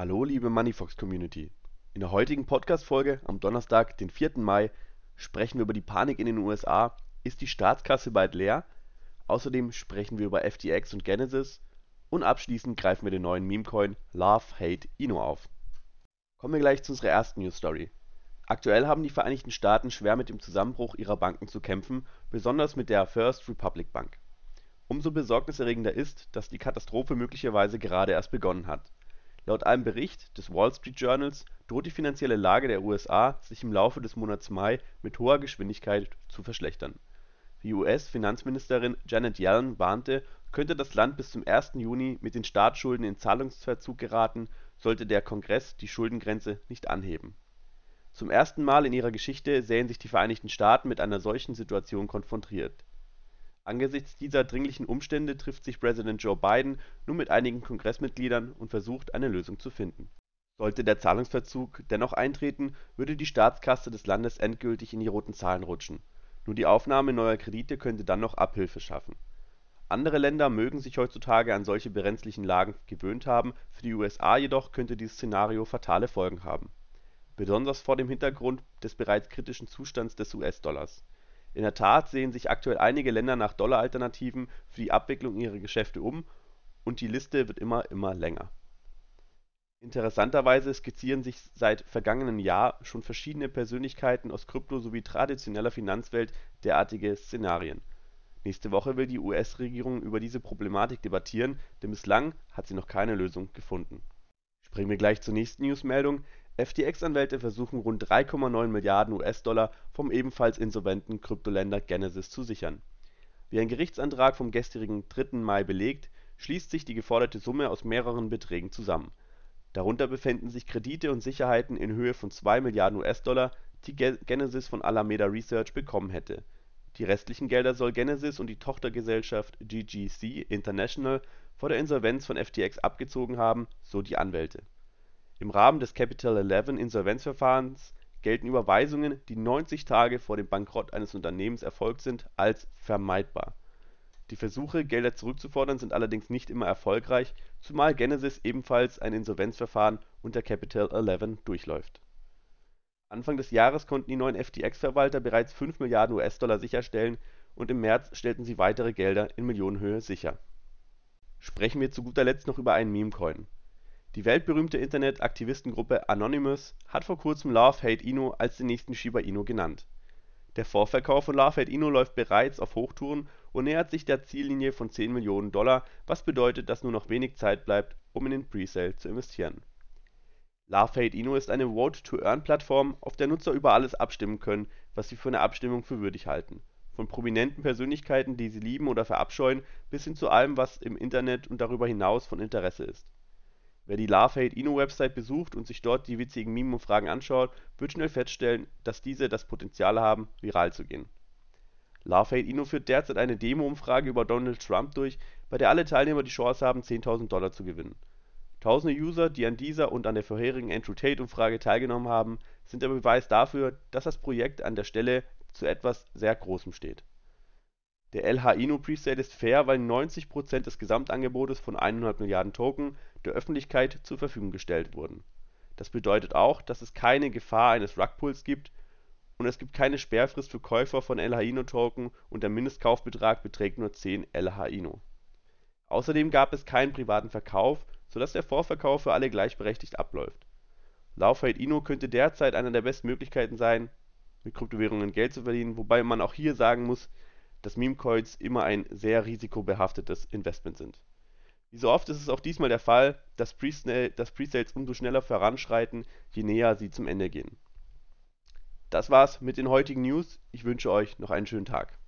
Hallo liebe Moneyfox Community. In der heutigen Podcast-Folge am Donnerstag, den 4. Mai, sprechen wir über die Panik in den USA. Ist die Staatskasse bald leer? Außerdem sprechen wir über FTX und Genesis. Und abschließend greifen wir den neuen Meme-Coin Love Hate Ino auf. Kommen wir gleich zu unserer ersten News Story. Aktuell haben die Vereinigten Staaten schwer mit dem Zusammenbruch ihrer Banken zu kämpfen, besonders mit der First Republic Bank. Umso besorgniserregender ist, dass die Katastrophe möglicherweise gerade erst begonnen hat. Laut einem Bericht des Wall Street Journals droht die finanzielle Lage der USA sich im Laufe des Monats Mai mit hoher Geschwindigkeit zu verschlechtern. Wie US-Finanzministerin Janet Yellen warnte, könnte das Land bis zum 1. Juni mit den Staatsschulden in Zahlungsverzug geraten, sollte der Kongress die Schuldengrenze nicht anheben. Zum ersten Mal in ihrer Geschichte sähen sich die Vereinigten Staaten mit einer solchen Situation konfrontiert Angesichts dieser dringlichen Umstände trifft sich Präsident Joe Biden nun mit einigen Kongressmitgliedern und versucht, eine Lösung zu finden. Sollte der Zahlungsverzug dennoch eintreten, würde die Staatskasse des Landes endgültig in die roten Zahlen rutschen. Nur die Aufnahme neuer Kredite könnte dann noch Abhilfe schaffen. Andere Länder mögen sich heutzutage an solche brenzlichen Lagen gewöhnt haben, für die USA jedoch könnte dieses Szenario fatale Folgen haben. Besonders vor dem Hintergrund des bereits kritischen Zustands des US-Dollars in der Tat sehen sich aktuell einige Länder nach Dollaralternativen für die Abwicklung ihrer Geschäfte um, und die Liste wird immer, immer länger. Interessanterweise skizzieren sich seit vergangenem Jahr schon verschiedene Persönlichkeiten aus Krypto sowie traditioneller Finanzwelt derartige Szenarien. Nächste Woche will die US-Regierung über diese Problematik debattieren, denn bislang hat sie noch keine Lösung gefunden. Springen wir gleich zur nächsten Newsmeldung FTX-Anwälte versuchen rund 3,9 Milliarden US-Dollar vom ebenfalls insolventen Kryptoländer Genesis zu sichern. Wie ein Gerichtsantrag vom gestrigen 3. Mai belegt, schließt sich die geforderte Summe aus mehreren Beträgen zusammen. Darunter befinden sich Kredite und Sicherheiten in Höhe von 2 Milliarden US-Dollar, die Genesis von Alameda Research bekommen hätte. Die restlichen Gelder soll Genesis und die Tochtergesellschaft GGC International vor der Insolvenz von FTX abgezogen haben, so die Anwälte im Rahmen des Capital-11-Insolvenzverfahrens gelten Überweisungen, die 90 Tage vor dem Bankrott eines Unternehmens erfolgt sind, als vermeidbar. Die Versuche, Gelder zurückzufordern, sind allerdings nicht immer erfolgreich, zumal Genesis ebenfalls ein Insolvenzverfahren unter Capital 11 durchläuft. Anfang des Jahres konnten die neuen FTX-Verwalter bereits 5 Milliarden US-Dollar sicherstellen und im März stellten sie weitere Gelder in Millionenhöhe sicher. Sprechen wir zu guter Letzt noch über einen Meme-Coin die weltberühmte Internet-Aktivistengruppe Anonymous hat vor kurzem Love Hate Ino als den nächsten Shiba Inu genannt. Der Vorverkauf von Love Hate Ino läuft bereits auf Hochtouren und nähert sich der Ziellinie von 10 Millionen Dollar, was bedeutet, dass nur noch wenig Zeit bleibt, um in den Presale zu investieren. Love Hate Ino ist eine Vote-to-Earn-Plattform, auf der Nutzer über alles abstimmen können, was sie für eine Abstimmung für würdig halten. Von prominenten Persönlichkeiten, die sie lieben oder verabscheuen, bis hin zu allem, was im Internet und darüber hinaus von Interesse ist Wer die Love-Hate-Ino-Website besucht und sich dort die witzigen Meme-Umfragen anschaut, wird schnell feststellen, dass diese das Potenzial haben, viral zu gehen. Love-Hate-Ino führt derzeit eine Demo-Umfrage über Donald Trump durch, bei der alle Teilnehmer die Chance haben, 10.000 Dollar zu gewinnen. Tausende User, die an dieser und an der vorherigen Andrew Tate-Umfrage teilgenommen haben, sind der Beweis dafür, dass das Projekt an der Stelle zu etwas sehr Großem steht der LH-Ino Presale ist fair, weil 90 Prozent des Gesamtangebotes von 100 Milliarden Token der Öffentlichkeit zur Verfügung gestellt wurden. Das bedeutet auch, dass es keine Gefahr eines Rugpulls gibt und es gibt keine Sperrfrist für Käufer von LH-Ino-Token und der Mindestkaufbetrag beträgt nur 10 LH-Ino. Außerdem gab es keinen privaten Verkauf, sodass der Vorverkauf für alle gleichberechtigt abläuft. Laufrate Ino könnte derzeit eine der besten Möglichkeiten sein, mit Kryptowährungen Geld zu verdienen, wobei man auch hier sagen muss dass Meme-Coins immer ein sehr risikobehaftetes Investment sind. Wie so oft ist es auch diesmal der Fall, dass Presales umso schneller voranschreiten, je näher sie zum Ende gehen. Das war's mit den heutigen News. Ich wünsche euch noch einen schönen Tag.